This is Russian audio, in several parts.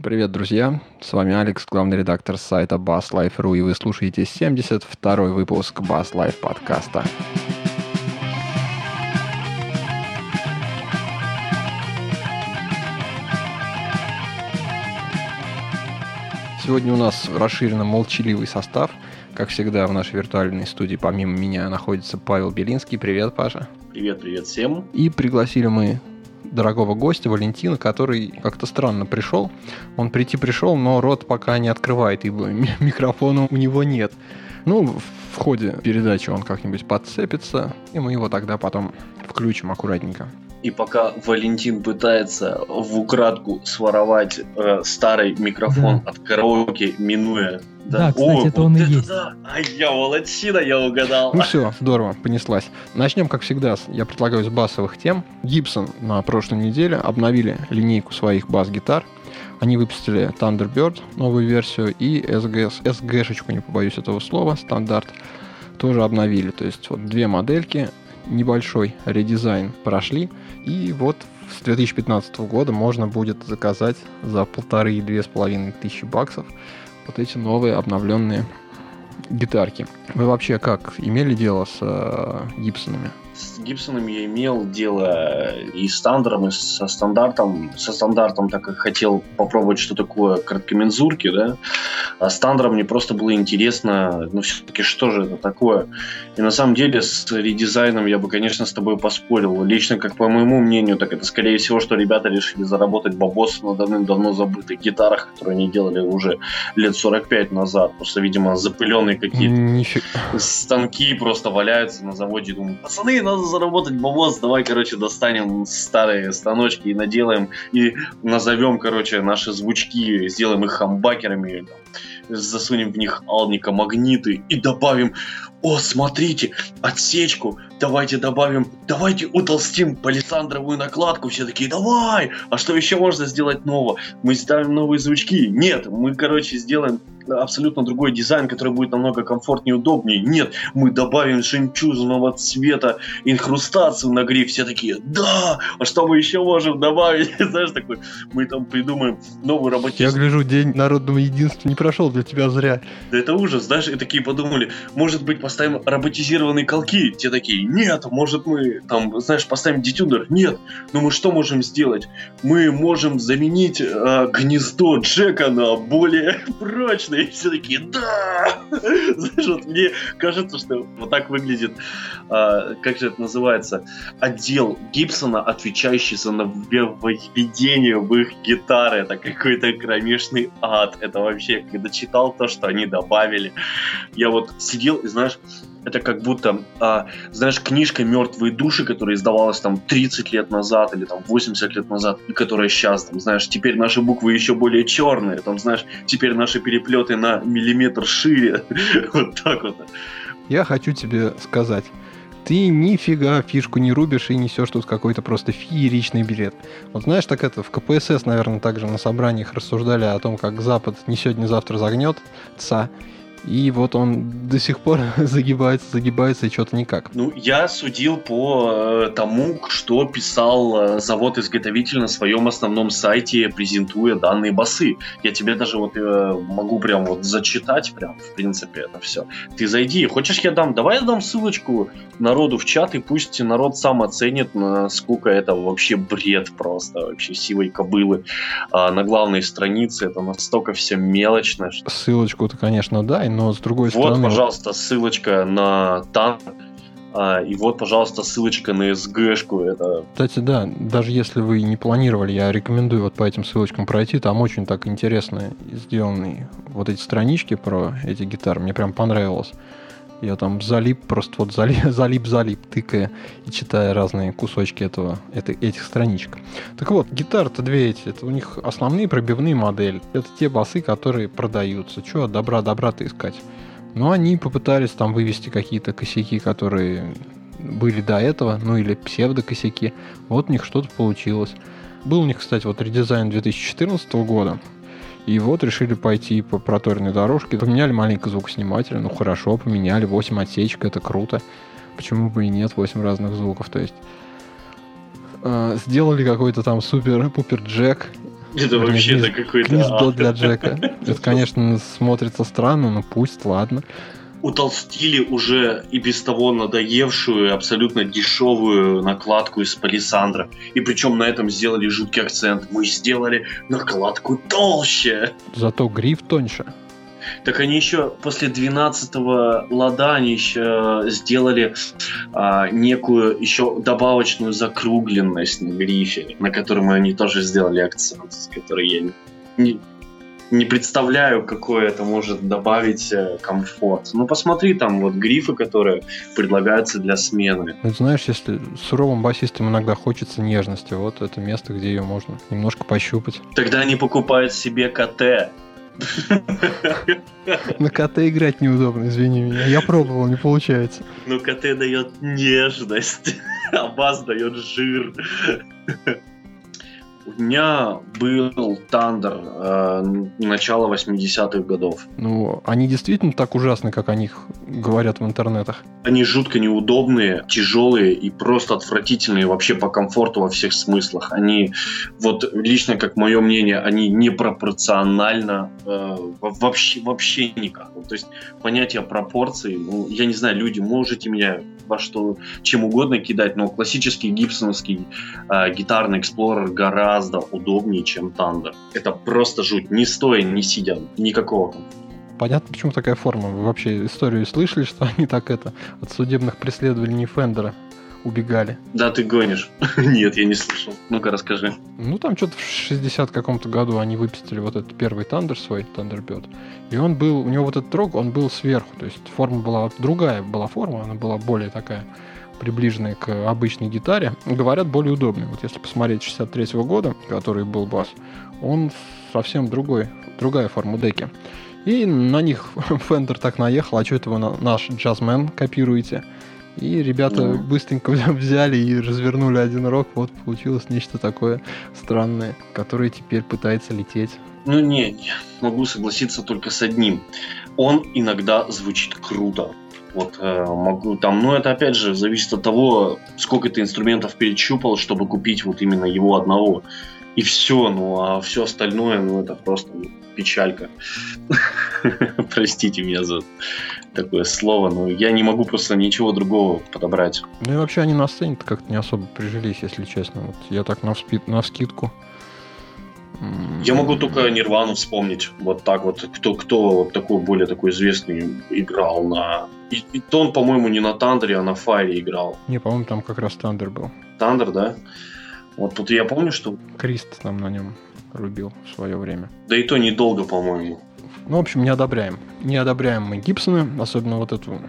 Привет, друзья! С вами Алекс, главный редактор сайта Bass Life.ru, и вы слушаете 72-й выпуск Bass Life подкаста. Сегодня у нас расширенно молчаливый состав. Как всегда, в нашей виртуальной студии помимо меня находится Павел Белинский. Привет, Паша. Привет, привет всем. И пригласили мы дорогого гостя Валентина, который как-то странно пришел. Он прийти пришел, но рот пока не открывает, ибо микрофона у него нет. Ну, в ходе передачи он как-нибудь подцепится, и мы его тогда потом включим аккуратненько. И пока Валентин пытается в украдку своровать э, старый микрофон да. от караоке, минуя да, да кстати, О, это вот он и это есть. Да. А я молодчина, я угадал. Ну все, здорово, понеслась. Начнем, как всегда, я предлагаю с басовых тем. Гибсон на прошлой неделе обновили линейку своих бас-гитар. Они выпустили Thunderbird, новую версию, и SGS, SG-шечку, не побоюсь этого слова, стандарт, тоже обновили. То есть вот две модельки, небольшой редизайн прошли, и вот с 2015 года можно будет заказать за полторы и две с половиной тысячи баксов вот эти новые обновленные гитарки. Вы вообще как, имели дело с э, Гибсонами? с Гибсоном я имел дело и с Тандером, и со стандартом. Со стандартом так как хотел попробовать, что такое короткомензурки, да. А с Тандером мне просто было интересно, ну, все-таки, что же это такое. И на самом деле с редизайном я бы, конечно, с тобой поспорил. Лично, как по моему мнению, так это, скорее всего, что ребята решили заработать бабос на давным-давно забытых гитарах, которые они делали уже лет 45 назад. Просто, видимо, запыленные какие-то станки просто валяются на заводе. Думаю, пацаны, надо заработать бабос, давай, короче, достанем старые станочки и наделаем, и назовем, короче, наши звучки, сделаем их хамбакерами, засунем в них алника магниты и добавим о, смотрите, отсечку, давайте добавим, давайте утолстим палисандровую накладку, все такие, давай, а что еще можно сделать нового? Мы ставим новые звучки? Нет, мы, короче, сделаем абсолютно другой дизайн, который будет намного комфортнее и удобнее. Нет, мы добавим жемчужного цвета инхрустацию на гриф. Все такие, да, а что мы еще можем добавить? Знаешь, такой, мы там придумаем новую роботизм. Я гляжу, день народного единства не прошел для тебя зря. Да это ужас, знаешь, и такие подумали, может быть, поставим роботизированные колки? Те такие, нет, может мы, там, знаешь, поставим детюнер? Нет, но мы что можем сделать? Мы можем заменить э, гнездо Джека на более прочное и все такие, да! Знаешь, вот мне кажется, что вот так выглядит, а, как же это называется, отдел Гибсона, отвечающий за нововведение в их гитары. Это какой-то кромешный ад. Это вообще, когда читал то, что они добавили, я вот сидел и, знаешь, это как будто, а, знаешь, книжка «Мертвые души», которая издавалась там 30 лет назад или там 80 лет назад, и которая сейчас, там, знаешь, теперь наши буквы еще более черные, там, знаешь, теперь наши переплеты на миллиметр шире. вот так вот. Я хочу тебе сказать, ты нифига фишку не рубишь и несешь тут какой-то просто фееричный билет. Вот знаешь, так это в КПСС, наверное, также на собраниях рассуждали о том, как Запад не сегодня, завтра загнется, и вот он до сих пор загибается, загибается и что-то никак. Ну, я судил по э, тому, что писал э, завод-изготовитель на своем основном сайте, презентуя данные басы. Я тебе даже вот э, могу прям вот зачитать прям, в принципе, это все. Ты зайди, хочешь я дам? Давай я дам ссылочку народу в чат, и пусть народ сам оценит, насколько это вообще бред просто, вообще силой кобылы. А на главной странице это настолько все мелочно. Что... Ссылочку-то, конечно, да, но с другой вот, стороны... Вот, пожалуйста, ссылочка на танк, а, и вот, пожалуйста, ссылочка на SG-шку. Это... Кстати, да, даже если вы не планировали, я рекомендую вот по этим ссылочкам пройти. Там очень так интересно сделаны вот эти странички про эти гитары. Мне прям понравилось. Я там залип, просто вот залип, залип, залип, тыкая и читая разные кусочки этого, это, этих страничек. Так вот, гитары-то две эти, это у них основные пробивные модели. Это те басы, которые продаются. Чего добра-добра-то искать? Но они попытались там вывести какие-то косяки, которые были до этого, ну или псевдо-косяки. Вот у них что-то получилось. Был у них, кстати, вот редизайн 2014 года. И вот решили пойти по проторенной дорожке. Поменяли маленько звукосниматель. Ну хорошо, поменяли. 8 отсечек, это круто. Почему бы и нет, 8 разных звуков. То есть э, сделали какой-то там супер-пупер джек Это вообще это какой-то... Гнездо для Джека. Это, конечно, смотрится странно, но пусть, ладно утолстили уже и без того надоевшую, абсолютно дешевую накладку из палисандра. И причем на этом сделали жуткий акцент. Мы сделали накладку толще. Зато гриф тоньше. Так они еще после 12-го лада они еще сделали а, некую еще добавочную закругленность на грифе, на котором они тоже сделали акцент, который я не, не представляю, какой это может добавить э, комфорт. Ну, посмотри, там вот грифы, которые предлагаются для смены. Ну, знаешь, если суровым басистам иногда хочется нежности, вот это место, где ее можно немножко пощупать. Тогда они покупают себе КТ. На КТ играть неудобно, извини меня. Я пробовал, не получается. Ну, КТ дает нежность, а бас дает жир. У меня был Тандер э, начала 80-х годов. Ну, они действительно так ужасны, как о них говорят в интернетах? Они жутко неудобные, тяжелые и просто отвратительные вообще по комфорту во всех смыслах. Они, вот лично, как мое мнение, они непропорционально э, вообще, вообще никак. То есть понятие пропорций, ну, я не знаю, люди, можете меня во что, чем угодно кидать, но классический гибсоновский э, гитарный Explorer гораздо удобнее, чем Thunder. Это просто жуть, не стоя, не сидя, никакого Понятно, почему такая форма. Вы вообще историю слышали, что они так это от судебных преследований Фендера убегали. Да, ты гонишь. Нет, я не слышал. Ну-ка, расскажи. Ну, там что-то в 60 каком-то году они выпустили вот этот первый Тандер свой, Thunderbird. И он был, у него вот этот рог, он был сверху. То есть форма была другая, была форма, она была более такая приближенная к обычной гитаре. Говорят, более удобный. Вот если посмотреть 63 -го года, который был бас, он совсем другой, другая форма деки. И на них Фендер так наехал, а что это вы наш джазмен копируете? И ребята mm. быстренько взяли и развернули один рок. Вот получилось нечто такое странное, которое теперь пытается лететь. Ну не, не, могу согласиться только с одним. Он иногда звучит круто. Вот э, могу там, ну это опять же зависит от того, сколько ты инструментов перечупал, чтобы купить вот именно его одного. И все, ну а все остальное, ну это просто печалька. Простите меня за такое слово, но я не могу просто ничего другого подобрать. Ну и вообще они на сцене как-то не особо прижились, если честно. Вот я так на, вспи- на вскидку. Я могу только Нирвану вспомнить. Вот так вот. Кто, кто вот такой более такой известный играл на... И, и то он, по-моему, не на Тандере, а на Файре играл. Не, по-моему, там как раз Thunder был. Thunder, да? Вот тут я помню, что... Крист там на нем рубил в свое время. Да и то недолго, по-моему. Ну, в общем, не одобряем. Не одобряем мы Гибсоны, особенно вот эту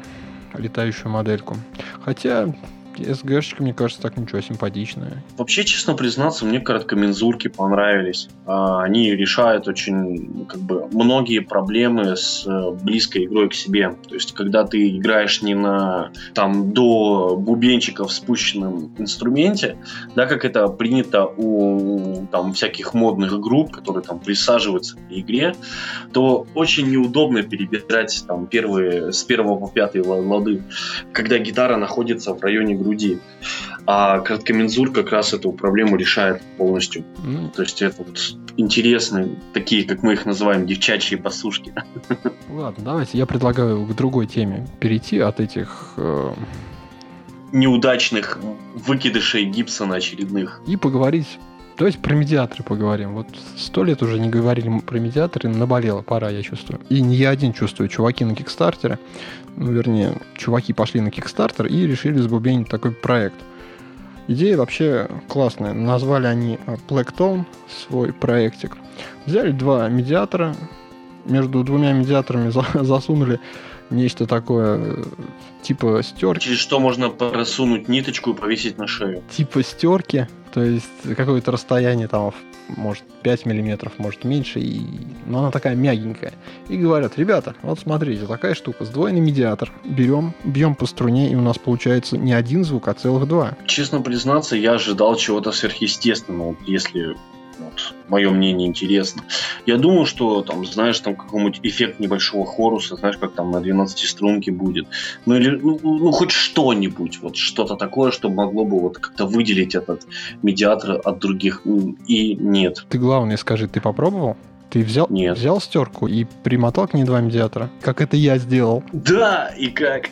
летающую модельку. Хотя SG шечка, мне кажется, так ничего, симпатичная. Вообще, честно признаться, мне короткомензурки понравились. А, они решают очень, как бы, многие проблемы с э, близкой игрой к себе. То есть, когда ты играешь не на, там, до бубенчика в спущенном инструменте, да, как это принято у, там, всяких модных групп, которые, там, присаживаются к игре, то очень неудобно перебирать, там, первые, с первого по пятый лады, когда гитара находится в районе груди груди. А короткомензур как раз эту проблему решает полностью. Mm. То есть это вот интересные, такие, как мы их называем, девчачьи посушки. Ладно, давайте я предлагаю к другой теме перейти от этих... Э... Неудачных выкидышей Гибсона очередных. И поговорить Давайте про медиаторы поговорим. Вот сто лет уже не говорили про медиаторы, наболело, пора, я чувствую. И не я один чувствую, чуваки на Кикстартере, ну, вернее, чуваки пошли на Кикстартер и решили сбубенить такой проект. Идея вообще классная. Назвали они Black Tone, свой проектик. Взяли два медиатора, между двумя медиаторами засунули нечто такое типа стерки. Через что можно просунуть ниточку и повесить на шею. Типа стерки, то есть какое-то расстояние там может 5 миллиметров, может меньше, и... но она такая мягенькая. И говорят, ребята, вот смотрите, такая штука, сдвоенный медиатор. Берем, бьем по струне, и у нас получается не один звук, а целых два. Честно признаться, я ожидал чего-то сверхъестественного, если Вот, мое мнение интересно. Я думаю, что там, знаешь, там какой-нибудь эффект небольшого хоруса, знаешь, как там на 12 струнке будет. Ну или ну, ну хоть что-нибудь, вот что-то такое, что могло бы вот как-то выделить этот медиатор от других. И нет. Ты главное скажи, ты попробовал? Ты взял, Нет. взял стерку и примотал к ней два медиатора, как это я сделал. Да, и как?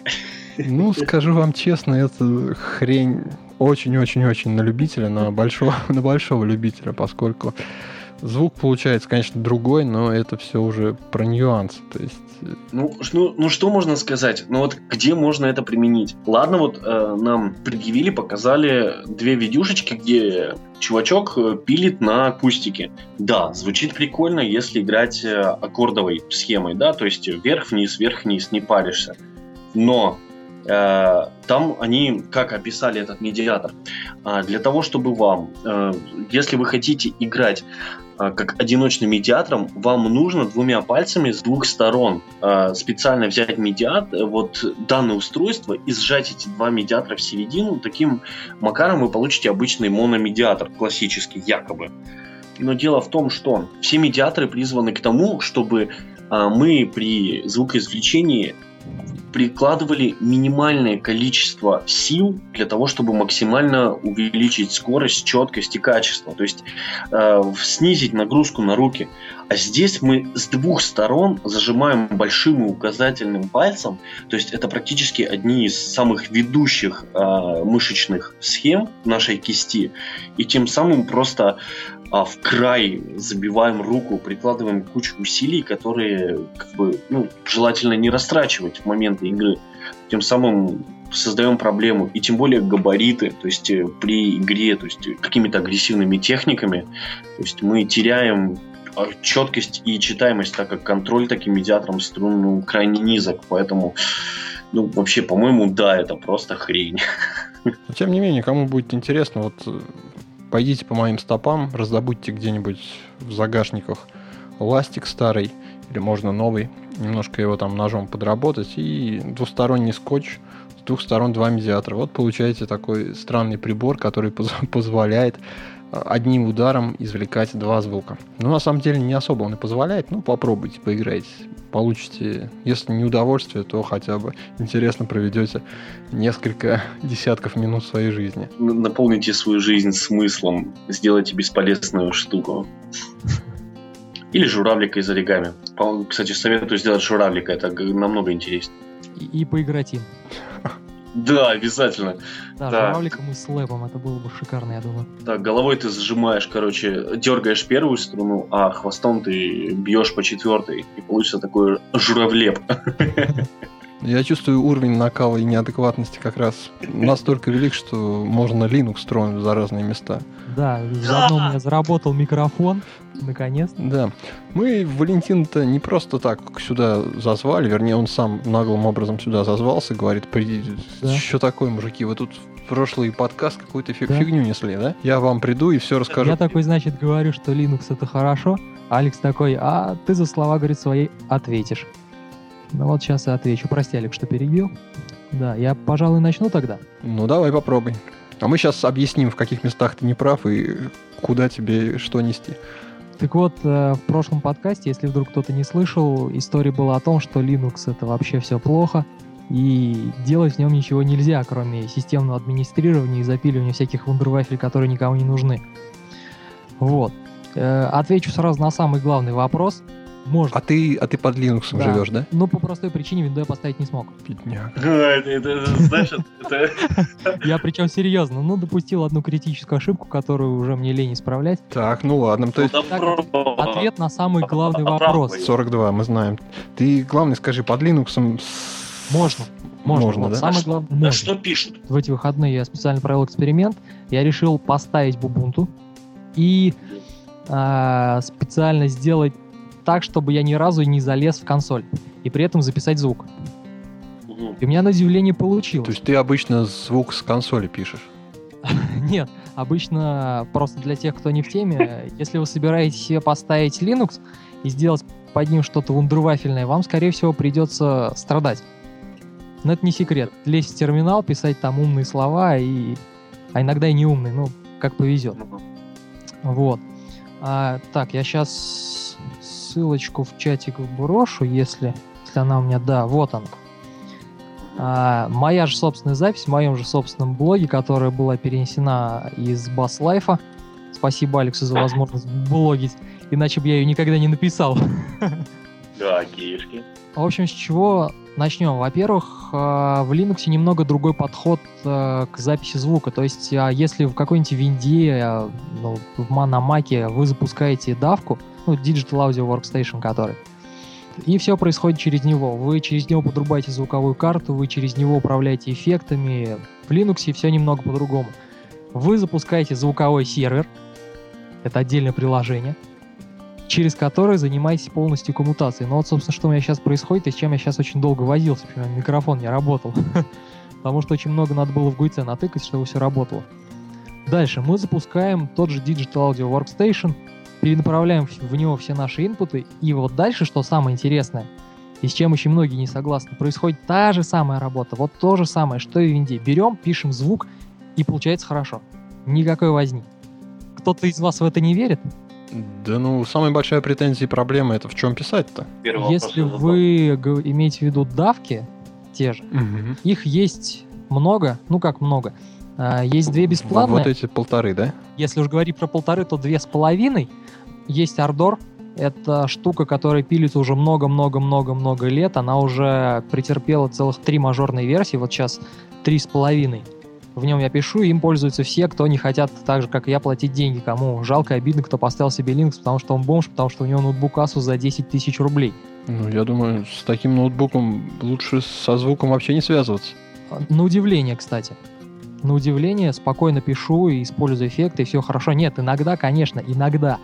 Ну, скажу вам честно, это хрень очень-очень-очень на любителя, на большого, на большого любителя, поскольку звук получается, конечно, другой, но это все уже про нюансы. То есть э, ну, ну, ну что можно сказать? Ну вот где можно это применить? Ладно, вот э, нам предъявили, показали две видюшечки, где чувачок э, пилит на акустике. Да, звучит прикольно, если играть э, аккордовой схемой, да, то есть вверх-вниз, вверх-вниз, не паришься. Но там они как описали этот медиатор. А, для того, чтобы вам, если вы хотите играть а, как одиночным медиатором, вам нужно двумя пальцами с двух сторон специально взять медиатор, вот данное устройство и сжать эти два медиатора в середину. Таким макаром вы получите обычный мономедиатор, классический якобы. Но дело в том, что все медиаторы призваны к тому, чтобы мы при звукоизвлечении прикладывали минимальное количество сил для того, чтобы максимально увеличить скорость, четкость и качество. То есть э, снизить нагрузку на руки. А здесь мы с двух сторон зажимаем большим и указательным пальцем. То есть это практически одни из самых ведущих э, мышечных схем нашей кисти. И тем самым просто а в край забиваем руку, прикладываем кучу усилий, которые как бы, ну, желательно не растрачивать в моменты игры. Тем самым создаем проблему. И тем более габариты, то есть э, при игре, то есть какими-то агрессивными техниками, то есть мы теряем а, четкость и читаемость, так как контроль таким медиатором струн ну, крайне низок. Поэтому, ну, вообще, по-моему, да, это просто хрень. Но, тем не менее, кому будет интересно, вот э, пойдите по моим стопам, раздобудьте где-нибудь в загашниках ластик старый, или можно новый, немножко его там ножом подработать, и двусторонний скотч, с двух сторон два медиатора. Вот получаете такой странный прибор, который позволяет одним ударом извлекать два звука. Но на самом деле не особо он и позволяет. Ну, попробуйте, поиграйте. Получите, если не удовольствие, то хотя бы интересно проведете несколько десятков минут своей жизни. Наполните свою жизнь смыслом, сделайте бесполезную штуку. Или журавлика из оригами. Кстати, советую сделать журавлика, это намного интереснее. И, и поиграть им. Да, обязательно. Да, да. журавликом и слэпом, это было бы шикарно, я думаю. Да, головой ты сжимаешь, короче, дергаешь первую струну, а хвостом ты бьешь по четвертой, и получится такой журавлеп. Я чувствую уровень накала и неадекватности как раз настолько велик, что можно Linux строить за разные места. Да, заодно у меня заработал микрофон, наконец. Да. Мы Валентин-то не просто так сюда зазвали, вернее, он сам наглым образом сюда зазвался, говорит, приди, да. что такое, мужики, вы тут прошлый подкаст какую-то фиг, да. фигню несли, да? Я вам приду и все расскажу. Я такой, значит, говорю, что Linux это хорошо, Алекс такой, а ты за слова, говорит, свои ответишь. Ну вот сейчас и отвечу. Прости, Олег, что перебил. Да, я, пожалуй, начну тогда. Ну, давай попробуй. А мы сейчас объясним, в каких местах ты не прав и куда тебе что нести. Так вот, э, в прошлом подкасте, если вдруг кто-то не слышал, история была о том, что Linux это вообще все плохо, и делать в нем ничего нельзя, кроме системного администрирования и запиливания всяких вундервафель, которые никому не нужны. Вот. Э, отвечу сразу на самый главный вопрос – можно. А ты, а ты под Linux да. живешь, да? Ну, по простой причине винду я поставить не смог. Бедняк. Я причем серьезно, ну, допустил одну критическую ошибку, которую уже мне лень исправлять. Так, ну ладно. То есть... Ответ на самый главный вопрос. 42, мы знаем. Ты, главное, скажи, под Linux можно. Можно, можно да? Самое главное, можно. что пишут? В эти выходные я специально провел эксперимент. Я решил поставить Бубунту и э, специально сделать так, чтобы я ни разу не залез в консоль. И при этом записать звук. И у меня на удивление получилось. То есть ты обычно звук с консоли пишешь? Нет, обычно просто для тех, кто не в теме, если вы собираетесь себе поставить Linux и сделать под ним что-то вундервафельное, вам, скорее всего, придется страдать. Но это не секрет. Лезть в терминал, писать там умные слова, и... а иногда и не умные, ну, как повезет. Вот. А, так, я сейчас ссылочку в чатик брошу, если, если она у меня... Да, вот она. А, моя же собственная запись в моем же собственном блоге, которая была перенесена из Бас Лайфа. Спасибо Алексу за возможность блогить, иначе бы я ее никогда не написал. Да, кишки. В общем, с чего начнем? Во-первых, а, в Linux немного другой подход а, к записи звука. То есть, а, если в какой-нибудь винде, ну, в Мономаке вы запускаете давку, ну, Digital Audio Workstation который, и все происходит через него. Вы через него подрубаете звуковую карту, вы через него управляете эффектами. В Linux все немного по-другому. Вы запускаете звуковой сервер, это отдельное приложение, через которое занимаетесь полностью коммутацией. Но вот, собственно, что у меня сейчас происходит и с чем я сейчас очень долго возился, например, микрофон не работал. Потому что очень много надо было в гуйце натыкать, чтобы все работало. Дальше мы запускаем тот же Digital Audio Workstation, перенаправляем в него все наши инпуты, и вот дальше, что самое интересное, и с чем очень многие не согласны, происходит та же самая работа, вот то же самое, что и в винде. Берем, пишем звук, и получается хорошо. Никакой возни. Кто-то из вас в это не верит? Да ну, самая большая претензия и проблема это в чем писать-то? Если вы имеете в виду давки, те же, угу. их есть много, ну как много, а, есть две бесплатные. Вот эти полторы, да? Если уж говорить про полторы, то две с половиной. Есть Ардор. Это штука, которая пилится уже много-много-много-много лет. Она уже претерпела целых три мажорные версии. Вот сейчас три с половиной. В нем я пишу, им пользуются все, кто не хотят так же, как и я, платить деньги. Кому жалко и обидно, кто поставил себе Linux, потому что он бомж, потому что у него ноутбук Asus за 10 тысяч рублей. Ну, я думаю, с таким ноутбуком лучше со звуком вообще не связываться. На удивление, кстати на удивление спокойно пишу и использую эффекты, и все хорошо. Нет, иногда, конечно, иногда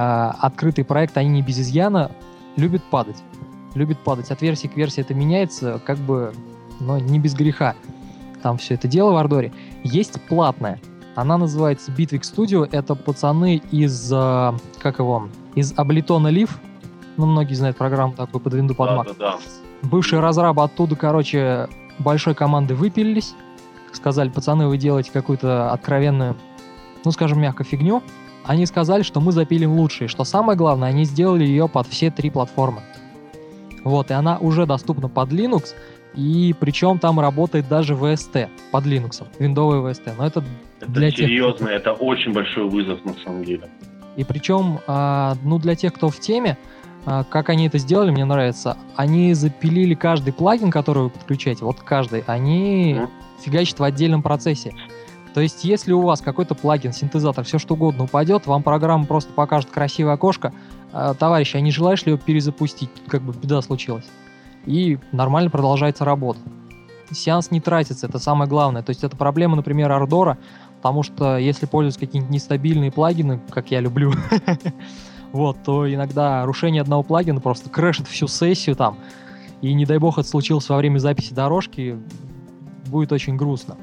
открытый проект, они не без изъяна, любят падать. Любит падать. От версии к версии это меняется, как бы, но не без греха. Там все это дело в Ардоре. Есть платная. Она называется Bitwig Studio. Это пацаны из, э, как его, из Ableton Live. Ну, многие знают программу такую под винду под Mac. Да, да, да. Бывшие разрабы оттуда, короче, большой команды выпилились сказали, пацаны, вы делаете какую-то откровенную, ну, скажем мягко, фигню, они сказали, что мы запилим лучше. что самое главное, они сделали ее под все три платформы. Вот, и она уже доступна под Linux, и причем там работает даже VST под Linux, виндовый VST. Но это, это для серьезно, тех, это очень большой вызов на самом деле. И причем, а, ну, для тех, кто в теме, а, как они это сделали, мне нравится. Они запилили каждый плагин, который вы подключаете, вот каждый, они mm фигачит в отдельном процессе. То есть, если у вас какой-то плагин, синтезатор, все что угодно упадет, вам программа просто покажет красивое окошко, э, товарищи, а не желаешь ли его перезапустить? Как бы беда случилась. И нормально продолжается работа. Сеанс не тратится, это самое главное. То есть, это проблема, например, Ардора, потому что если пользуются какие-нибудь нестабильные плагины, как я люблю, вот, то иногда рушение одного плагина просто крэшит всю сессию там, и не дай бог это случилось во время записи дорожки, будет очень грустно.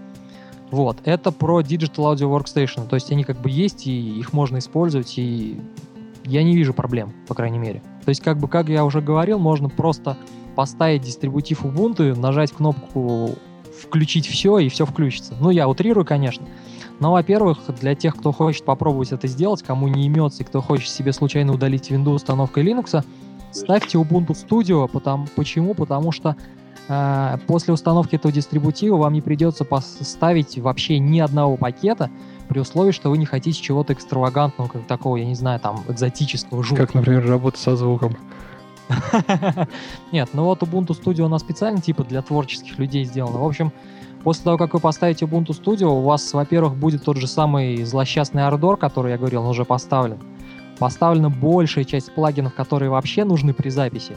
Вот, это про Digital Audio Workstation, то есть они как бы есть, и их можно использовать, и я не вижу проблем, по крайней мере. То есть, как бы, как я уже говорил, можно просто поставить дистрибутив Ubuntu, нажать кнопку «Включить все», и все включится. Ну, я утрирую, конечно. Но, во-первых, для тех, кто хочет попробовать это сделать, кому не имется, и кто хочет себе случайно удалить Windows установкой Linux, ставьте Ubuntu Studio. Потому, почему? Потому что а, после установки этого дистрибутива вам не придется поставить вообще ни одного пакета, при условии, что вы не хотите чего-то экстравагантного, как такого, я не знаю, там, экзотического, жуткого. Как, например, работа со звуком. Нет, ну вот Ubuntu Studio у нас специально типа для творческих людей сделано. В общем, после того, как вы поставите Ubuntu Studio, у вас, во-первых, будет тот же самый злосчастный Ardor, который я говорил, он уже поставлен. Поставлена большая часть плагинов, которые вообще нужны при записи.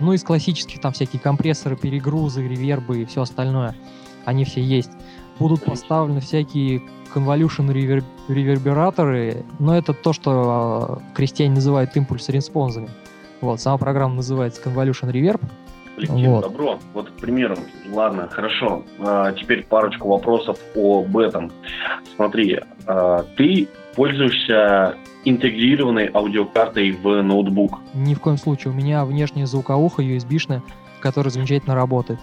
Ну, из классических там всякие компрессоры, перегрузы, ревербы и все остальное. Они все есть. Будут поставлены всякие convolution ревер... ревербераторы, но это то, что э, крестьяне называют impulse response ами. Вот, сама программа называется Convolution Reverb. Коллектив, вот. добро. Вот, к примеру, ладно, хорошо. А, теперь парочку вопросов об этом. Смотри, а, ты пользуешься интегрированной аудиокартой в ноутбук? Ни в коем случае. У меня внешняя звуковуха USB-шная, которая замечательно работает.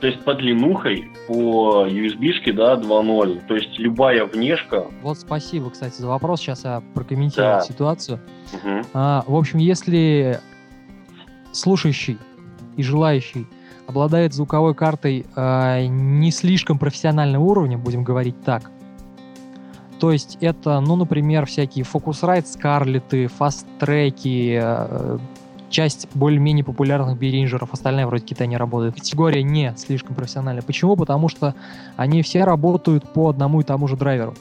То есть под длинухой по USB-шке, да, 2.0, то есть любая внешка. Вот спасибо, кстати, за вопрос. Сейчас я прокомментирую Да. ситуацию. Мгм. А, в общем, если слушающий и желающий обладает звуковой картой а, не слишком профессионального уровня, будем говорить так, то есть это, ну, например, всякие Focusrite, Scarlett, Fast Track, часть более-менее популярных биринджеров, остальная вроде Китай не работает. Категория не слишком профессиональная. Почему? Потому что они все работают по одному и тому же драйверу.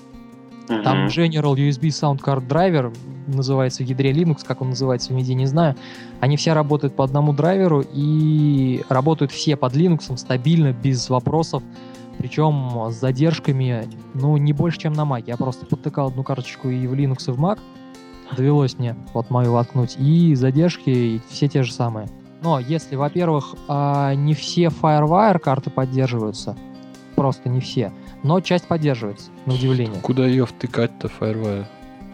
Там. General USB Sound Card Driver называется в ядре Linux, как он называется в MIDI, не знаю. Они все работают по одному драйверу и работают все под Linux стабильно, без вопросов. Причем с задержками, ну, не больше, чем на Mac. Я просто подтыкал одну карточку и в Linux, и в Mac. Довелось мне вот мою воткнуть. И задержки все те же самые. Но если, во-первых, а, не все FireWire карты поддерживаются, просто не все, но часть поддерживается, на удивление. Куда ее втыкать-то, Firewire?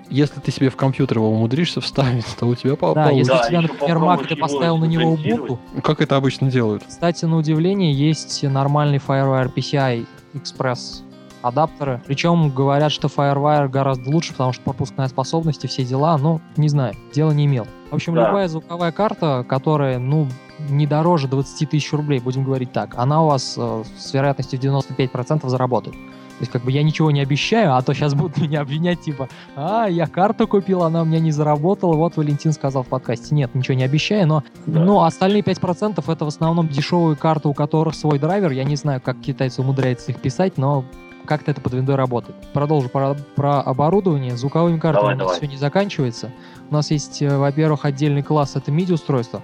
Если ты себе в компьютер его умудришься вставить, то у тебя по- Да, получится. если Да, у тебя, например, Mac, ты поставил на него. Ubuntu, Ну, Как это обычно делают? Кстати, на удивление, есть нормальный FireWire PCI Express адаптеры. Причем говорят, что FireWire гораздо лучше, потому что пропускная способность и все дела, ну, не знаю, дела не имел. В общем, Да. любая звуковая карта, которая, ну, не дороже 20 тысяч рублей, будем говорить так, она у вас э, с вероятностью в 95% заработает. То есть, как бы я ничего не обещаю, а то сейчас будут меня обвинять, типа, а, я карту купил, она у меня не заработала, вот Валентин сказал в подкасте. Нет, ничего не обещаю, но Да. ну, остальные 5% это в основном дешевые карты, у которых свой драйвер. Я не знаю, как китайцы умудряются их писать, но как-то это под виндой работает. Продолжу про, про оборудование. Звуковыми картами Давай, у нас давай. все не заканчивается. У нас есть, э, во-первых, отдельный класс, это MIDI-устройство.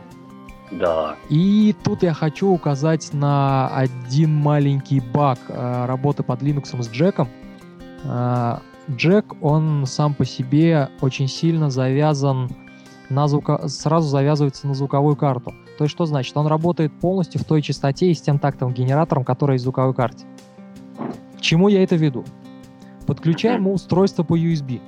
Да. И тут я хочу указать на один маленький баг э, работы под Linux с джеком. Э, Джек, он сам по себе очень сильно завязан на звука... сразу завязывается на звуковую карту. То есть что значит? Он работает полностью в той частоте и с тем тактовым генератором, который есть в звуковой карте. К чему я это веду? Подключаем мы устройство по USB.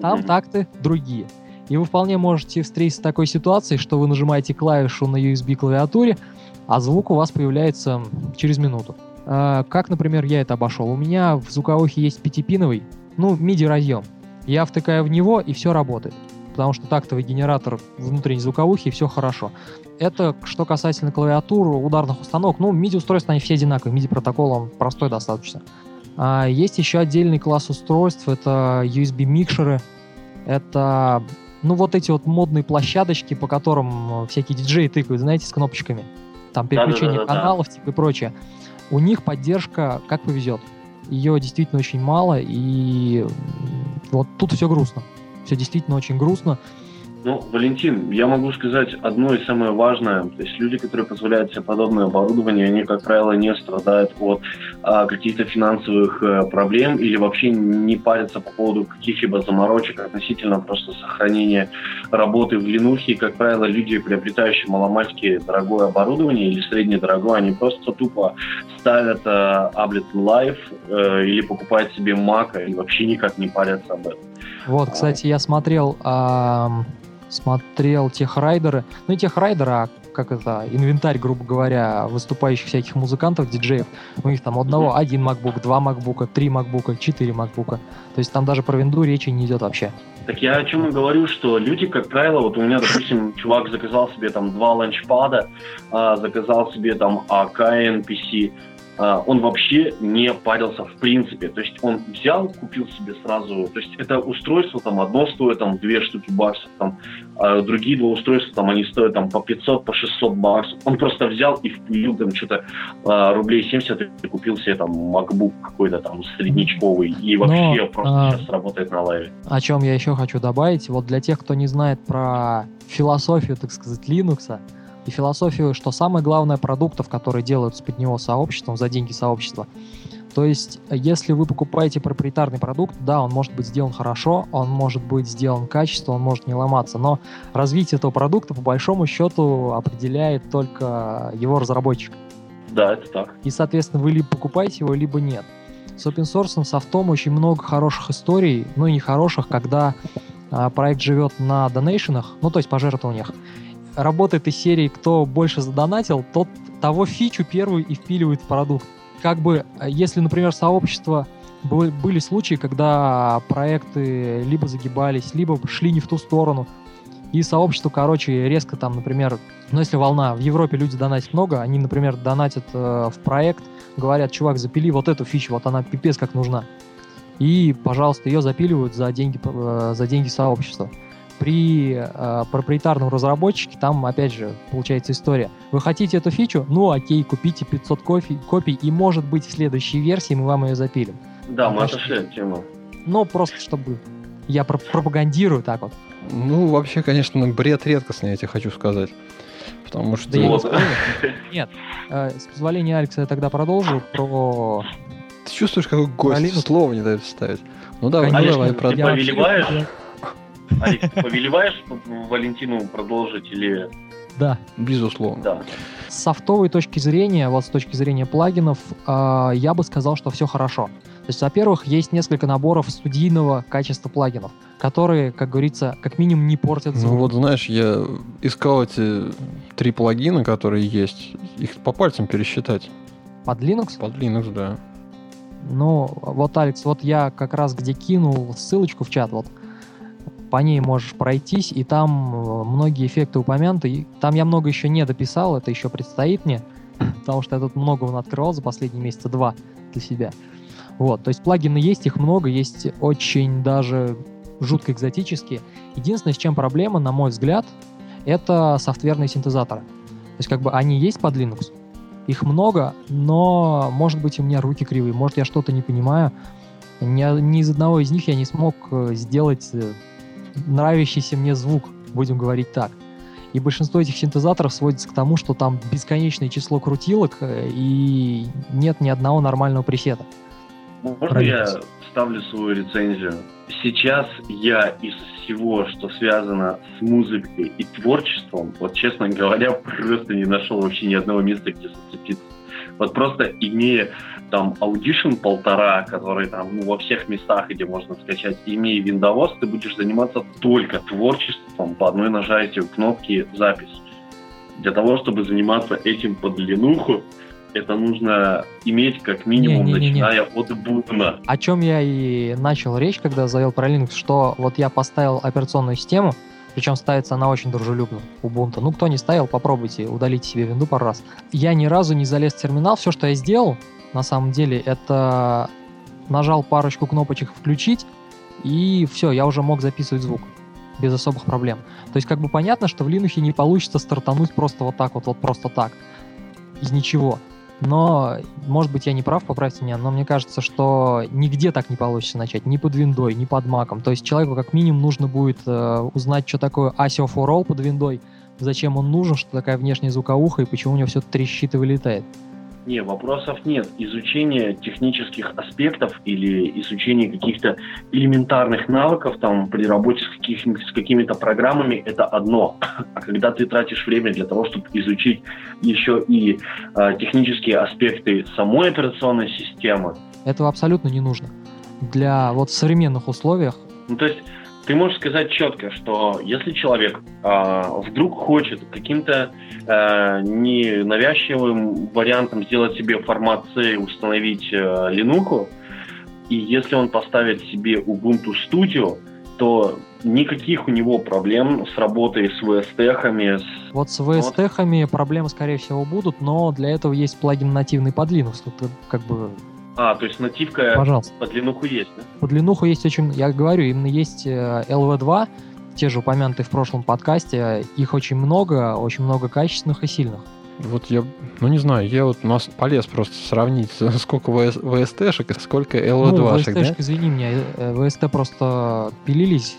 Там такты другие. И вы вполне можете встретиться с такой ситуацией, что вы нажимаете клавишу на USB клавиатуре, а звук у вас появляется через минуту. А, Как, например, я это обошел? У меня в звуковухе есть пятипиновый, ну, MIDI разъем. Я втыкаю в него, и все работает. Потому что тактовый генератор внутренней звуковухи, и все хорошо. Это что касательно клавиатур, ударных установок. Ну, MIDI-устройства, они все одинаковые. MIDI-протокол, он простой достаточно. А есть еще отдельный класс устройств. Это USB-микшеры. Это, ну, вот эти вот модные площадочки, по которым э, всякие диджеи тыкают, знаете, с кнопочками. Там переключение Да-да-да-да-да. каналов типа, и прочее. У них поддержка как повезет. Ее действительно очень мало, и вот тут все грустно. Все действительно очень грустно. Ну, Валентин, я могу сказать одно и самое важное. То есть люди, которые позволяют себе подобное оборудование, они, как правило, не страдают от а, каких-то финансовых э, проблем или вообще не парятся по поводу каких-либо заморочек относительно просто сохранения работы в. И, как правило, люди, приобретающие маломальски дорогое оборудование или среднедорогое, они просто тупо ставят э, Ableton Live э, или покупают себе Mac и вообще никак не парятся об этом. Вот, кстати, я смотрел, ам, смотрел техрайдеры. Ну, не техрайдеры, а как это, инвентарь, грубо говоря, выступающих всяких музыкантов, диджеев. У них там одного один MacBook, два MacBook, три MacBook, четыре MacBook. То есть там даже про винду речи не идет вообще. Так я о чем и говорю, что люди, как правило, вот у меня, допустим, чувак заказал себе там два ланчпада, а, заказал себе там АК NPC, он вообще не парился в принципе. То есть он взял, купил себе сразу, то есть это устройство там одно стоит там две штуки баксов, там, а другие два устройства там они стоят там по 500, по 600 баксов. Он просто взял и впилил там что-то а, рублей 70 и купил себе там MacBook какой-то там среднячковый и вообще Но, просто а, сейчас работает на лайве. О чем я еще хочу добавить, вот для тех, кто не знает про философию, так сказать, Linux, и философию, что самое главное продуктов, которые делаются под него сообществом, за деньги сообщества. То есть, если вы покупаете проприетарный продукт, да, он может быть сделан хорошо, он может быть сделан качественно, он может не ломаться, но развитие этого продукта, по большому счету, определяет только его разработчик. Да, это так. И, соответственно, вы либо покупаете его, либо нет. С open source, софтом очень много хороших историй, ну и нехороших, когда а, проект живет на донейшенах, ну то есть пожертвованиях, работает из серии «Кто больше задонатил, тот того фичу первую и впиливает в продукт». Как бы, э, если, например, сообщество были случаи, когда проекты либо загибались, либо шли не в ту сторону, и сообщество, короче, резко там, например, ну если волна, в Европе люди донатят много, они, например, донатят э, в проект, говорят, чувак, запили вот эту фичу, вот она пипец как нужна. И, пожалуйста, ее запиливают за деньги, э, за деньги сообщества. При э, проприетарном разработчике там, опять же, получается история. Вы хотите эту фичу? Ну, окей, купите 500 копий, копий и, может быть, в следующей версии мы вам ее запилим. Да, мы отошли от темы. Ну, просто чтобы я пропагандирую так вот. Ну, вообще, конечно, бред редкостный, я тебе хочу сказать. Потому что... Да вот. Нет, э, с позволения Алекса я тогда продолжу про... Ты чувствуешь, какой гость Алину? слово не дает вставить? Ну давай, ну, давай. Ты продолжи. Повелеваешь? Алекс, ты повелеваешь Валентину продолжить или... Да. Безусловно. Да. С софтовой точки зрения, вот с точки зрения плагинов, э, я бы сказал, что все хорошо. То есть, во-первых, есть несколько наборов студийного качества плагинов, которые, как говорится, как минимум не портят звук. Ну вот, знаешь, я искал эти три плагина, которые есть, их по пальцам пересчитать. Под Linux? Под Linux, да. Ну, вот, Алекс, вот я как раз где кинул ссылочку в чат, вот, по ней можешь пройтись, и там э, многие эффекты упомянуты. Там я много еще не дописал, это еще предстоит мне, потому что я тут много он открывал за последние месяца два для себя. Вот, то есть плагины есть, их много, есть очень даже жутко экзотические. Единственное, с чем проблема, на мой взгляд, это софтверные синтезаторы. То есть как бы они есть под Linux, их много, но, может быть, у меня руки кривые, может, я что-то не понимаю. Ни, ни из одного из них я не смог э, сделать э, нравящийся мне звук, будем говорить так. И большинство этих синтезаторов сводится к тому, что там бесконечное число крутилок э, и нет ни одного нормального пресета. Можно я ставлю свою рецензию? Сейчас я из всего, что связано с музыкой и творчеством, вот честно говоря, просто не нашел вообще ни одного места, где зацепиться. Вот просто имея там Audition полтора, который там ну, во всех местах, где можно скачать, имея Windows, ты будешь заниматься только творчеством по одной нажатию кнопки запись. Для того, чтобы заниматься этим по длинуху, это нужно иметь как минимум, не, не, не, начиная от бубна. О чем я и начал речь, когда завел про Linux, что вот я поставил операционную систему, причем ставится она очень дружелюбно, Ubuntu. Ну, кто не ставил, попробуйте, удалите себе винду пару раз. Я ни разу не залез в терминал, все, что я сделал, на самом деле, это нажал парочку кнопочек «включить», и все, я уже мог записывать звук без особых проблем. То есть как бы понятно, что в Linux не получится стартануть просто вот так вот, вот просто так, из ничего. Но, может быть, я не прав, поправьте меня, но мне кажется, что нигде так не получится начать, ни под виндой, ни под маком. То есть человеку как минимум нужно будет э, узнать, что такое ASIO for All под виндой, зачем он нужен, что такая внешняя звуковуха и почему у него все трещит и вылетает. Не, вопросов нет. Изучение технических аспектов или изучение каких-то элементарных навыков там при работе с, каких, с какими-то программами это одно. А когда ты тратишь время для того, чтобы изучить еще и э, технические аспекты самой операционной системы, этого абсолютно не нужно. Для вот в современных условиях. Ну, то есть ты можешь сказать четко, что если человек э, вдруг хочет каким-то э, ненавязчивым вариантом сделать себе формат C установить э, Linux, и если он поставит себе Ubuntu Studio, то никаких у него проблем с работой с VST-хами. С... Вот с VST-хами проблемы, скорее всего, будут, но для этого есть плагин нативный под Linux. Тут как бы а, то есть нативка Пожалуйста. под Linux есть, да? Под Linux есть очень, я говорю, именно есть LV2, э, те же упомянутые в прошлом подкасте, их очень много, очень много качественных и сильных. Вот я, ну не знаю, я вот нас полез просто сравнить, сколько VST-шек и сколько LV2-шек, ну, VST-шек, да? извини меня, VST э, просто пилились,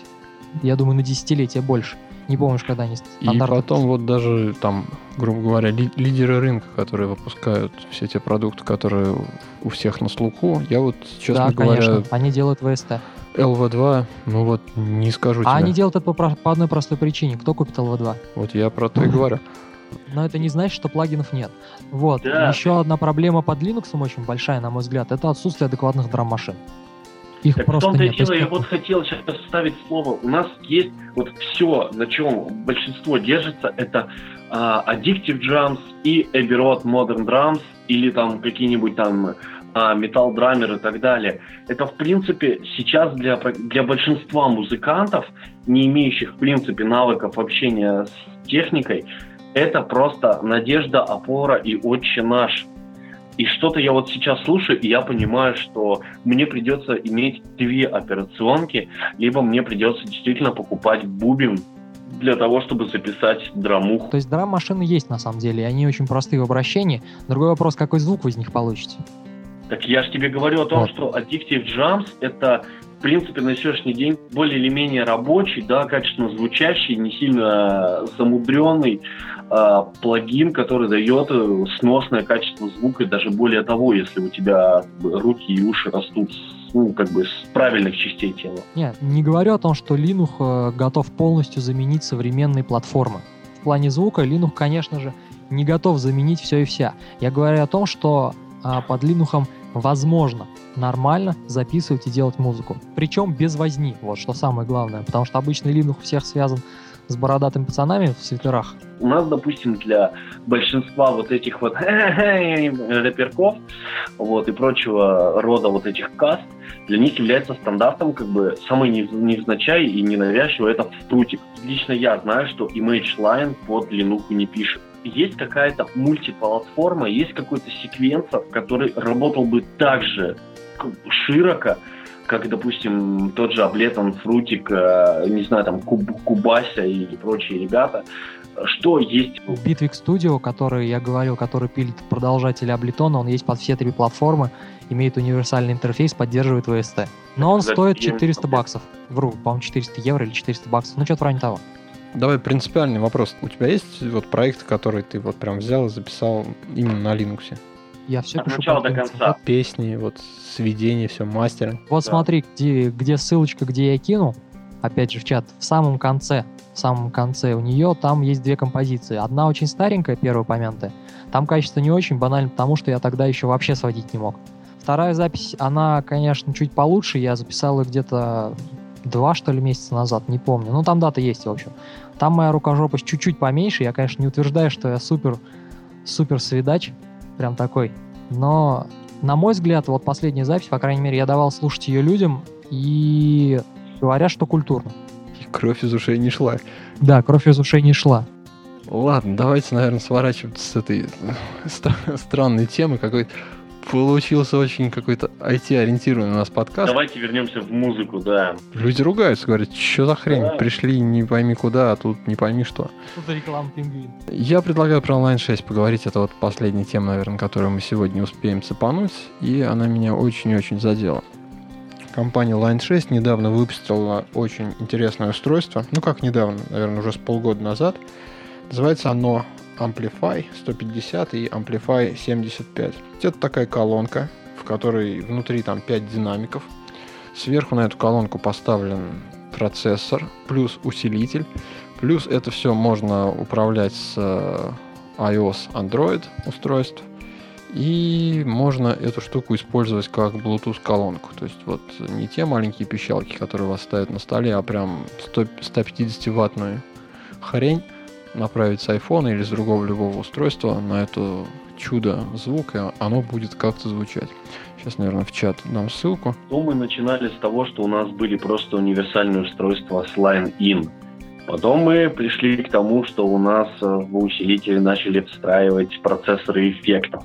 я думаю, на десятилетия больше. Не помнишь, когда они И потом вот даже там, грубо говоря, ли, лидеры рынка, которые выпускают все те продукты, которые у всех на слуху, я вот, честно да, говоря... конечно, они делают VST. LV2, ну вот не скажу А тебе. они делают это по, по одной простой причине. Кто купит LV2? Вот я про то и говорю. Но это не значит, что плагинов нет. Вот. Да. Еще одна проблема под Linux очень большая, на мой взгляд, это отсутствие адекватных драм-машин. Их так просто в том-то нет. дело, я вот хотел сейчас вставить слово. У нас есть вот все, на чем большинство держится, это а, Addictive Drums и Abbey Road Modern Drums или там какие-нибудь там Metal Drummer и так далее. Это, в принципе, сейчас для, для большинства музыкантов, не имеющих, в принципе, навыков общения с техникой, это просто надежда, опора и отче наш. И что-то я вот сейчас слушаю, и я понимаю, что мне придется иметь две операционки, либо мне придется действительно покупать бубен для того, чтобы записать драмуху. То есть драм-машины есть на самом деле, и они очень простые в обращении. Другой вопрос, какой звук вы из них получите. Так я же тебе говорю о том, Вот. что Addictive Drums это в принципе на сегодняшний день более или менее рабочий, да, качественно звучащий, не сильно замудренный э, плагин, который дает э, сносное качество звука, и даже более того, если у тебя руки и уши растут ну, как бы с правильных частей тела. Нет, не говорю о том, что Linux э, готов полностью заменить современные платформы. В плане звука Linux, конечно же, не готов заменить все и вся. Я говорю о том, что а, под Linux возможно нормально записывать и делать музыку. Причем без возни, вот что самое главное. Потому что обычный Linux всех связан с бородатыми пацанами в свитерах. У нас, допустим, для большинства вот этих вот рэперков вот, и прочего рода вот этих каст, для них является стандартом как бы самый нев- невзначай и ненавязчивый это фрутик. Лично я знаю, что Image Line под Linux не пишет. Есть какая-то мультиплатформа, есть какой-то секвенсор, который работал бы так же широко, как, допустим, тот же Аблетон, Фрутик, э, не знаю, там, Куб- Кубася и прочие ребята, что есть Bitwig Studio, который я говорил, который пилит продолжатель Ableton, он есть под все три платформы, имеет универсальный интерфейс, поддерживает VST. Но он За стоит я не 400 смотрел. баксов. Вру, по-моему, 400 евро или 400 баксов. Ну, что-то в районе того. Давай принципиальный вопрос. У тебя есть вот проект, который ты вот прям взял и записал именно на Linux? Я все От пишу начала до конца. Песни, вот сведения, все, мастеринг. Вот Да. смотри, где, где ссылочка, где я кинул, опять же в чат, в самом конце, в самом конце у нее там есть две композиции. Одна очень старенькая, первая упомянутая. Там качество не очень, банально потому, что я тогда еще вообще сводить не мог. Вторая запись, она, конечно, чуть получше. Я записал ее где-то два, что ли, месяца назад, не помню. Ну, там дата есть, в общем. Там моя рукожопость чуть-чуть поменьше. Я, конечно, не утверждаю, что я супер, супер свидач, прям такой. Но, на мой взгляд, вот последняя запись, по крайней мере, я давал слушать ее людям, и говорят, что культурно. И кровь из ушей не шла. Да, кровь из ушей не шла. Ладно, давайте, наверное, сворачивать с этой э, стра- странной темы. Какой получился очень какой-то IT-ориентированный у нас подкаст. Давайте вернемся в музыку, да. Люди ругаются, говорят, что за хрень, Да. пришли не пойми куда, а тут не пойми что. Тут реклама пингвин. Я предлагаю про онлайн 6 поговорить. Это вот последняя тема, наверное, которую мы сегодня успеем цепануть. И она меня очень-очень задела. Компания Line 6 недавно выпустила очень интересное устройство. Ну, как недавно, наверное, уже с полгода назад. Называется оно Amplify 150 и Amplify 75. Это такая колонка, в которой внутри там 5 динамиков. Сверху на эту колонку поставлен процессор, плюс усилитель. Плюс это все можно управлять с э, iOS, Android устройств. И можно эту штуку использовать как Bluetooth колонку. То есть вот не те маленькие пищалки, которые у вас ставят на столе, а прям 100 150 ваттную хрень направить с iPhone или с другого любого устройства на это чудо звука, оно будет как-то звучать. Сейчас, наверное, в чат дам ссылку. То мы начинали с того, что у нас были просто универсальные устройства с Line-In. Потом мы пришли к тому, что у нас э, в усилителе начали встраивать процессоры эффектов.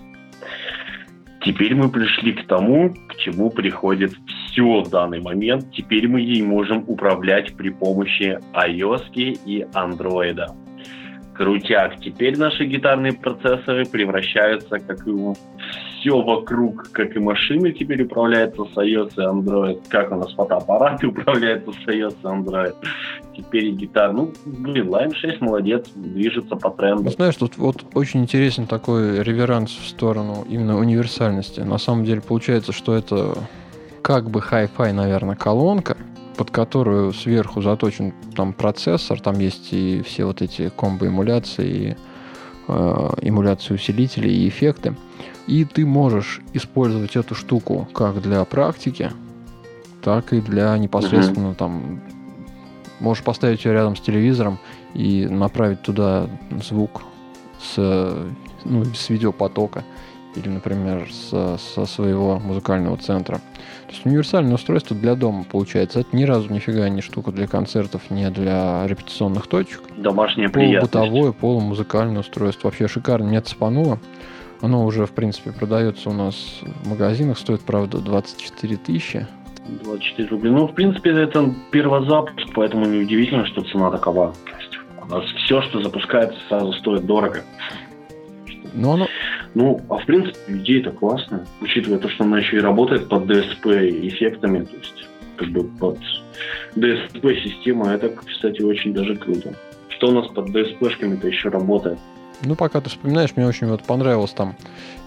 Теперь мы пришли к тому, к чему приходит все в данный момент. Теперь мы ей можем управлять при помощи iOS и Android. Крутяк. Теперь наши гитарные процессоры превращаются, как и все вокруг, как и машины теперь управляются с iOS и Android, как у нас фотоаппараты управляются с iOS и Android. Теперь и гитар. Ну, блин, Line 6 молодец, движется по тренду. Знаешь, тут вот очень интересен такой реверанс в сторону именно универсальности. На самом деле получается, что это как бы Hi-Fi, наверное, колонка, под которую сверху заточен там процессор, там есть и все вот эти комбо-эмуляции, и, э, эмуляции усилителей и эффекты. И ты можешь использовать эту штуку как для практики, так и для непосредственно там можешь поставить ее рядом с телевизором и направить туда звук с, ну, с видеопотока или, например, со, со своего музыкального центра. То есть универсальное устройство для дома получается. Это ни разу нифига не штука для концертов, не для репетиционных точек. Домашнее Полубытовое, полумузыкальное устройство. Вообще шикарно. Меня цепануло. Оно уже, в принципе, продается у нас в магазинах. Стоит, правда, 24 тысячи. 24 рубля. Ну, в принципе, это первозапуск, поэтому неудивительно, что цена такова. У нас все, что запускается, сразу стоит дорого. Но оно... Ну, а в принципе, идея-то классная, учитывая то, что она еще и работает под DSP эффектами, то есть как бы под DSP-система, это, кстати, очень даже круто. Что у нас под DSP-шками-то еще работает? Ну, пока ты вспоминаешь, мне очень вот понравилось там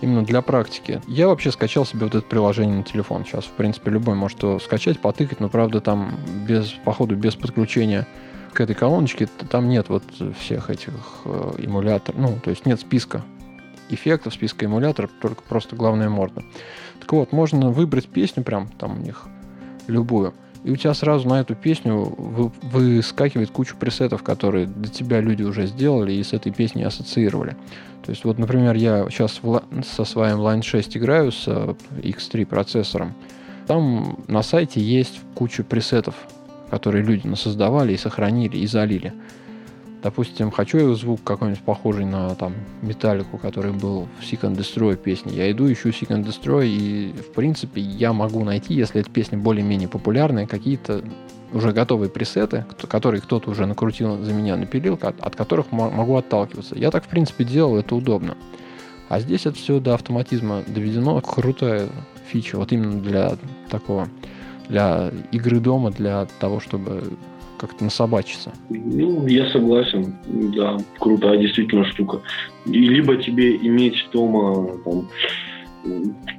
именно для практики. Я вообще скачал себе вот это приложение на телефон. Сейчас, в принципе, любой может его скачать, потыкать, но, правда, там без, походу, без подключения к этой колоночке, там нет вот всех этих э, эмуляторов, ну, то есть нет списка эффектов, списка эмуляторов, только просто главная морда. Так вот, можно выбрать песню прям там у них, любую, и у тебя сразу на эту песню выскакивает куча пресетов, которые для тебя люди уже сделали и с этой песней ассоциировали. То есть вот, например, я сейчас со своим Line 6 играю с э, X3 процессором. Там на сайте есть куча пресетов, которые люди создавали и сохранили и залили. Допустим, хочу звук какой-нибудь похожий на там металлику, который был в Seek and Destroy песне. Я иду, ищу Seek and Destroy, и в принципе я могу найти, если эта песня более-менее популярная, какие-то уже готовые пресеты, которые кто-то уже накрутил за меня, напилил, от которых могу отталкиваться. Я так, в принципе, делал, это удобно. А здесь это все до автоматизма доведено. Крутая фича, вот именно для такого, для игры дома, для того, чтобы как-то насобачиться. Ну, я согласен. Да, крутая действительно штука. И либо тебе иметь дома там,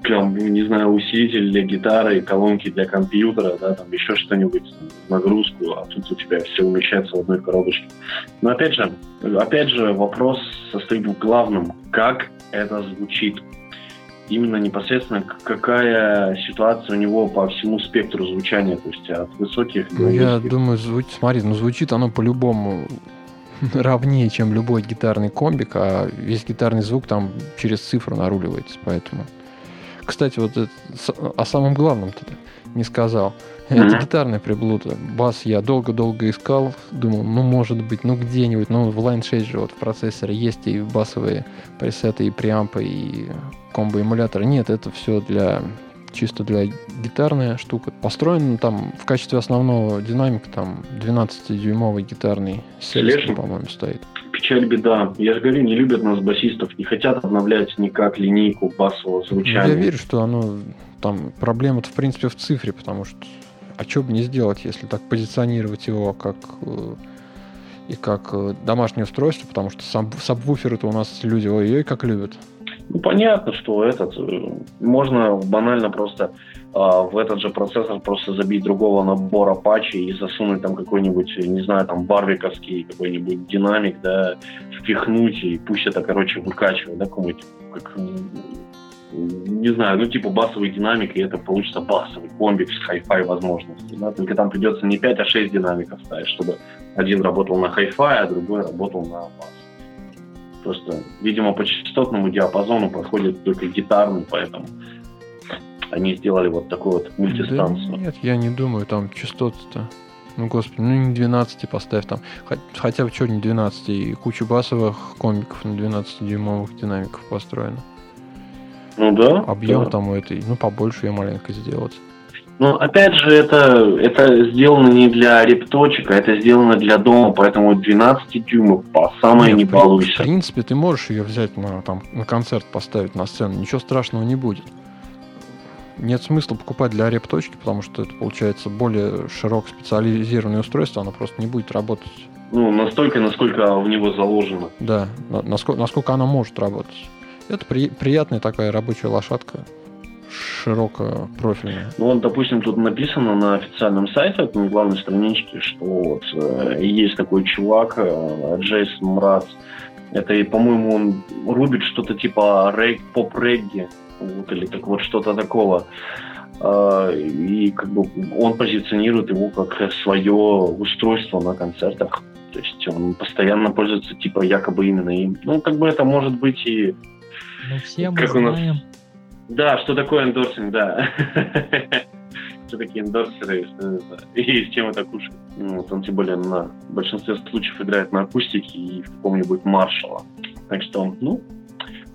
прям, не знаю, усилитель для гитары, колонки для компьютера, да, там еще что-нибудь, нагрузку, а тут у тебя все умещается в одной коробочке. Но опять же, опять же, вопрос состоит в главном, как это звучит именно непосредственно какая ситуация у него по всему спектру звучания, то есть от высоких до низких. Я думаю, звучит, смотри, ну звучит оно по-любому равнее, чем любой гитарный комбик, а весь гитарный звук там через цифру наруливается, поэтому. Кстати, вот это, о самом главном ты не сказал. Mm-hmm. Это гитарная приблуда. Бас я долго-долго искал, думал, ну, может быть, ну, где-нибудь, ну, в Line 6 же вот в процессоре есть и басовые пресеты, и преампы, и комбо-эмуляторы. Нет, это все для чисто для гитарная штука. Построен там в качестве основного динамика там 12-дюймовый гитарный селестер, по-моему, стоит. Печаль, беда. Я же говорю, не любят нас басистов, не хотят обновлять никак линейку басового звучания. Я верю, что оно там проблема-то в принципе в цифре, потому что а что бы не сделать, если так позиционировать его как э, и как э, домашнее устройство, потому что саб сабвуферы-то у нас люди ой-ой как любят. Ну, понятно, что этот э, можно банально просто в этот же процессор просто забить другого набора патчей и засунуть там какой-нибудь, не знаю, там барвиковский какой-нибудь динамик, да, впихнуть и пусть это, короче, выкачивает, да, какой-нибудь как, не знаю, ну типа басовый динамик, и это получится басовый комбик с хай-фай возможностью. Да? Только там придется не 5, а 6 динамиков ставить, чтобы один работал на хай-фай, а другой работал на бас. Просто, видимо, по частотному диапазону проходит только гитарный, поэтому они сделали вот такую вот мультистанцию. Да нет, я не думаю, там частоты-то. Ну, господи, ну не 12 поставь там. Хотя бы что не 12, и куча басовых комбиков на 12-дюймовых динамиков построено. Ну да. Объем да. там у этой, ну побольше ее маленько сделать. Ну, опять же, это, это сделано не для репточек, а это сделано для дома, поэтому 12 дюймов по самое Нет, не получится. В принципе, ты можешь ее взять на, там, на концерт поставить на сцену, ничего страшного не будет. Нет смысла покупать для репточки, потому что это получается более широко специализированное устройство, оно просто не будет работать. Ну, настолько, насколько в него заложено. Да, насколько, насколько оно может работать. Это при, приятная такая рабочая лошадка широкопрофильная. Ну, вот, допустим, тут написано на официальном сайте, на главной страничке, что вот э, есть такой чувак, э, Джейсон Мрац. Это, по-моему, он рубит что-то типа рейк, поп-регги, или так вот что-то такого. а, и как бы он позиционирует его как свое устройство на концертах. То есть он постоянно пользуется типа якобы именно им. Ну, как бы это может быть и... Ну, все мы как знаем. У нас... Да, что такое эндорсинг, да. Что такие эндорсеры и с чем это кушает. Ну, вот он тем более на большинстве случаев играет на акустике и в каком-нибудь маршала. Так что, ну,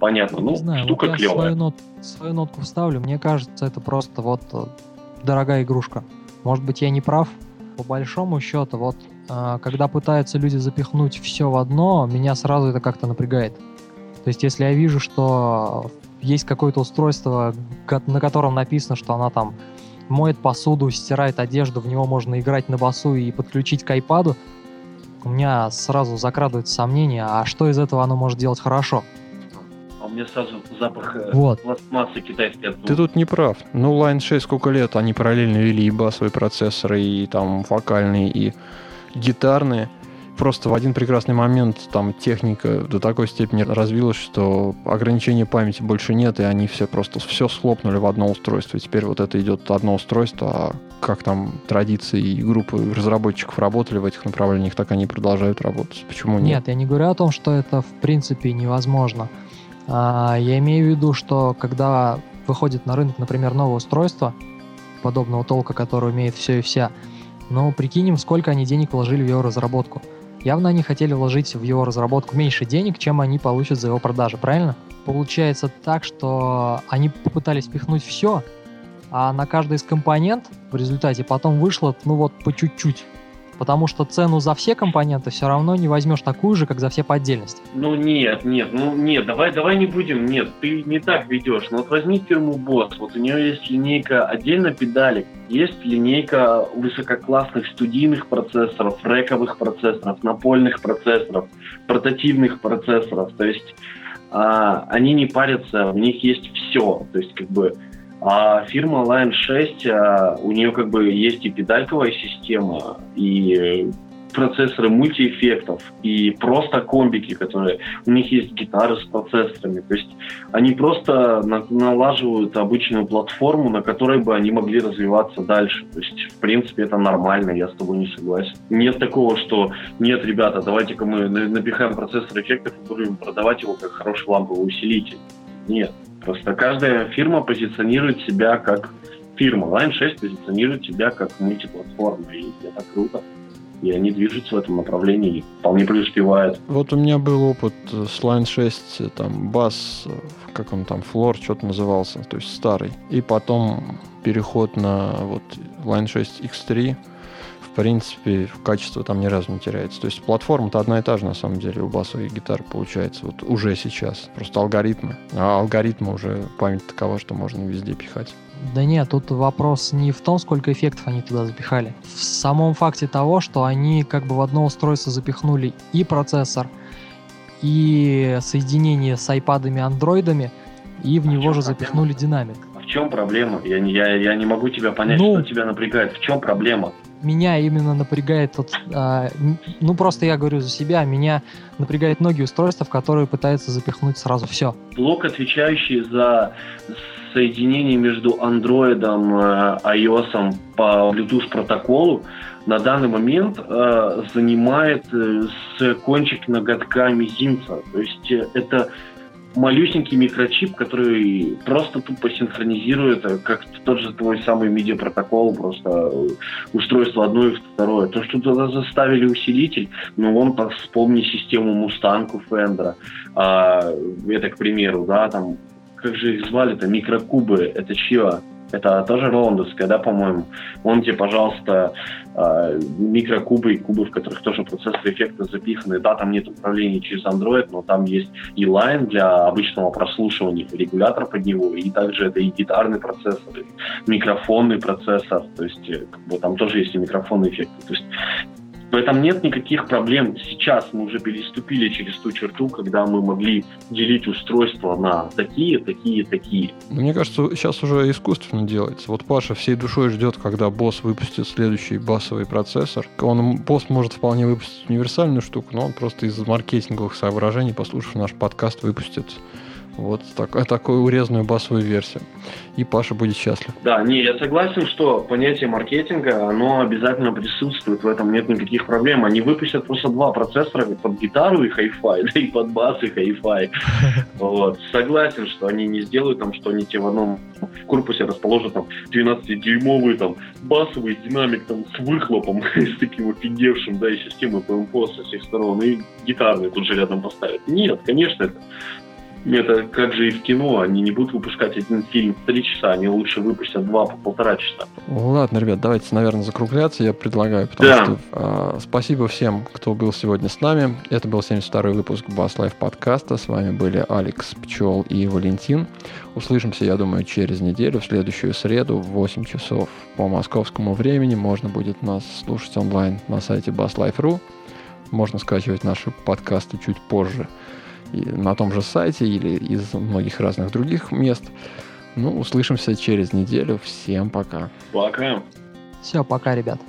понятно. Ну, знаю, штука вот клевая. Свою, нот, свою нотку вставлю. Мне кажется, это просто вот э, дорогая игрушка. Может быть, я не прав. По большому счету, вот э, когда пытаются люди запихнуть все в одно, меня сразу это как-то напрягает. То есть, если я вижу, что есть какое-то устройство, на котором написано, что она там моет посуду, стирает одежду, в него можно играть на басу и подключить к айпаду, у меня сразу закрадывается сомнение, а что из этого оно может делать хорошо? У меня сразу запах э, вот. пластмассы китайской Ты тут не прав. Ну, Line 6 сколько лет, они параллельно вели и басовые процессоры, и там вокальные, и гитарные. Просто в один прекрасный момент там техника до такой степени развилась, что ограничения памяти больше нет, и они все просто все схлопнули в одно устройство. И теперь вот это идет одно устройство, а как там традиции и группы разработчиков работали в этих направлениях, так они продолжают работать. Почему нет? Нет, я не говорю о том, что это в принципе невозможно. А, я имею в виду, что когда выходит на рынок, например, новое устройство подобного толка, которое умеет все и вся, ну, прикинем, сколько они денег вложили в его разработку. Явно они хотели вложить в его разработку меньше денег, чем они получат за его продажи, правильно? Получается так, что они попытались пихнуть все, а на каждый из компонент в результате потом вышло, ну вот, по чуть-чуть потому что цену за все компоненты все равно не возьмешь такую же, как за все по отдельности. Ну нет, нет, ну нет, давай, давай не будем, нет, ты не так ведешь. Ну вот возьми фирму Boss, вот у нее есть линейка отдельно педалек, есть линейка высококлассных студийных процессоров, рековых процессоров, напольных процессоров, портативных процессоров, то есть а, они не парятся, у них есть все, то есть как бы а фирма Line 6, а, у нее как бы есть и педальковая система, и процессоры мультиэффектов, и просто комбики, которые... У них есть гитары с процессорами. То есть они просто на, налаживают обычную платформу, на которой бы они могли развиваться дальше. То есть, в принципе, это нормально, я с тобой не согласен. Нет такого, что нет, ребята, давайте-ка мы напихаем процессор эффектов и будем продавать его как хороший ламповый усилитель. Нет. Просто каждая фирма позиционирует себя как фирма. Line 6 позиционирует себя как мультиплатформа, и это круто. И они движутся в этом направлении и вполне преуспевают. Вот у меня был опыт с Line 6, там, бас, как он там, флор, что-то назывался, то есть старый. И потом переход на вот Line 6 X3, в принципе, качество там ни разу не теряется. То есть платформа-то одна и та же, на самом деле, у басовой гитары получается вот уже сейчас. Просто алгоритмы. А алгоритмы уже память такова, что можно везде пихать. Да нет, тут вопрос не в том, сколько эффектов они туда запихали. В самом факте того, что они как бы в одно устройство запихнули и процессор, и соединение с айпадами, андроидами, и в а него же запихнули динамик. А в чем проблема? Я, я, я не могу тебя понять, ну, что тебя напрягает. В чем проблема? Меня именно напрягает тот, а, ну просто я говорю за себя, меня напрягает многие устройства, в которые пытаются запихнуть сразу все. Блок, отвечающий за соединение между Android, и iOS по Bluetooth протоколу, на данный момент э, занимает э, с кончик ноготка мизинца. То есть э, это малюсенький микрочип, который просто тупо синхронизирует, э, как тот же твой самый MIDI-протокол, просто э, устройство одно и второе. То, что туда заставили усилитель, ну, вон вспомни систему Мустангу Фендера. А, это, к примеру, да, там, как же их звали-то, микрокубы, это чье? Это тоже лондонская, да, по-моему. Вон тебе, пожалуйста, а, микрокубы и кубы, в которых тоже процессоры эффекта запиханы. Да, там нет управления через Android, но там есть и Line для обычного прослушивания, регулятор под него, и также это и гитарный процессор, и микрофонный процессор, то есть э, как бы, там тоже есть и микрофонный эффект. То есть в этом нет никаких проблем. Сейчас мы уже переступили через ту черту, когда мы могли делить устройства на такие, такие, такие. Мне кажется, сейчас уже искусственно делается. Вот Паша всей душой ждет, когда босс выпустит следующий басовый процессор. Он, босс может вполне выпустить универсальную штуку, но он просто из маркетинговых соображений, послушав наш подкаст, выпустит Вот так, такую урезанную басовую версию. И Паша будет счастлив. Да, не, я согласен, что понятие маркетинга, оно обязательно присутствует, в этом нет никаких проблем. Они выпустят просто два процессора под гитару и хай-фай, да и под бас и хай-фай. Вот. Согласен, что они не сделают там, что они тебе в одном в корпусе расположат там 12-дюймовый там басовый динамик там с выхлопом, с таким офигевшим, да, и системой PMPO со всех сторон, и гитарный тут же рядом поставят. Нет, конечно, это это как же и в кино, они не будут выпускать один фильм в три часа, они лучше выпустят два по полтора часа. Ладно, ребят, давайте, наверное, закругляться, я предлагаю, потому да. что э, спасибо всем, кто был сегодня с нами. Это был 72-й выпуск Bass Life подкаста. С вами были Алекс Пчел и Валентин. Услышимся, я думаю, через неделю, в следующую среду в 8 часов по московскому времени. Можно будет нас слушать онлайн на сайте basslife.ru. Можно скачивать наши подкасты чуть позже на том же сайте или из многих разных других мест. Ну, услышимся через неделю. Всем пока. Пока. Все, пока, ребят.